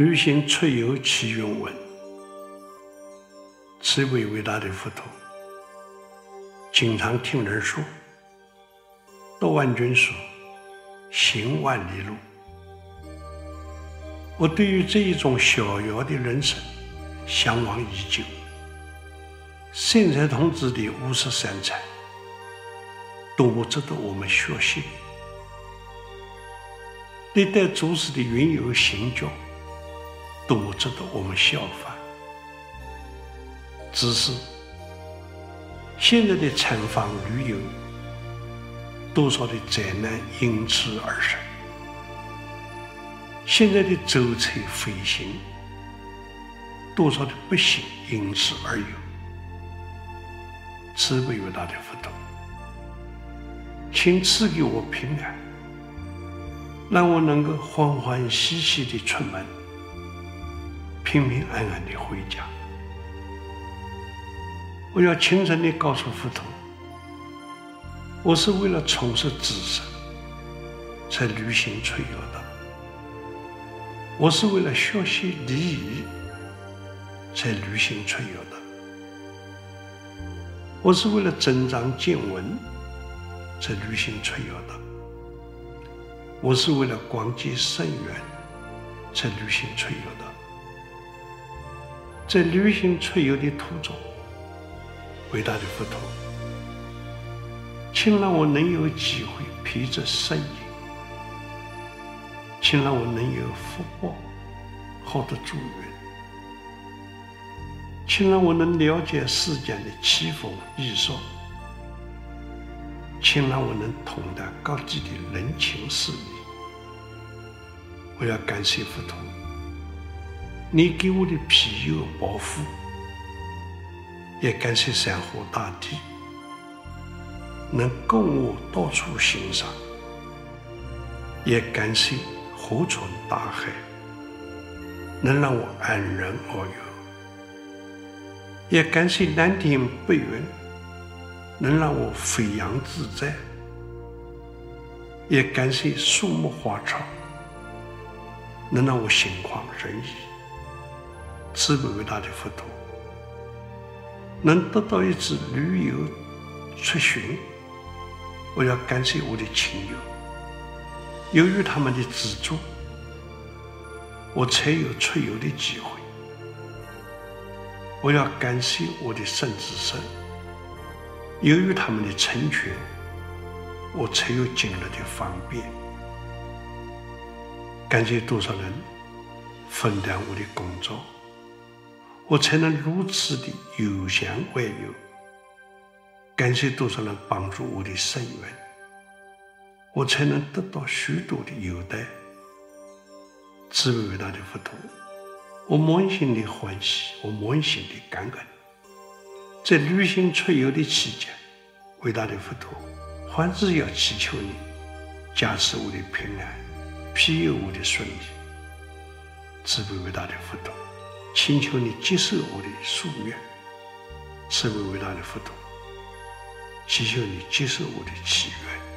旅行出游起源文，慈悲伟大的佛陀，经常听人说，读万卷书，行万里路。我对于这一种逍遥的人生，向往已久。善财童子的五十三参，多么值得我们学习！历代祖师的云游行脚，都值得我们效仿。只是现在的参访旅游，多少的灾难因此而生；现在的舟车飞行，多少的不幸因此而有。慈悲伟大的佛陀，请赐给我平安，让我能够欢欢喜喜地出门，平平安安的回家。我要虔诚的告诉佛陀，我是为了充实自身才旅行出游的，我是为了学习礼仪才旅行出游的。我是为了增长见闻才旅行出游的，我是为了广结善缘才旅行出游的。在旅行出游的途中，伟大的佛陀，请让我能有机会披着身影，请让我能有福报，好得祝愿。请让我能了解世间的起风异俗，请让我能通达各地的人情世理。我要感谢佛陀，你给我的庇佑保护，也感谢山河大地，能供我到处欣赏，也感谢河川大海，能让我安然遨游。也感谢蓝天白云，能让我飞扬自在；也感谢树木花草，能让我心旷神怡。慈悲伟大的佛陀，能得到一次旅游出巡，我要感谢我的亲友，由于他们的资助，我才有出游的机会。我要感谢我的孙子孙，由于他们的成全，我才有今日的方便。感谢多少人分担我的工作，我才能如此的悠闲外游。感谢多少人帮助我的生缘，我才能得到许多的优待。慈悲伟大的佛陀。我满心的欢喜，我满心的感恩。在旅行出游的期间，伟大的佛陀，还是要祈求你加持我的平安，庇佑我的顺利。慈悲伟大的佛陀，请求你接受我的夙愿。慈悲伟大的佛陀，祈求你接受我的祈愿。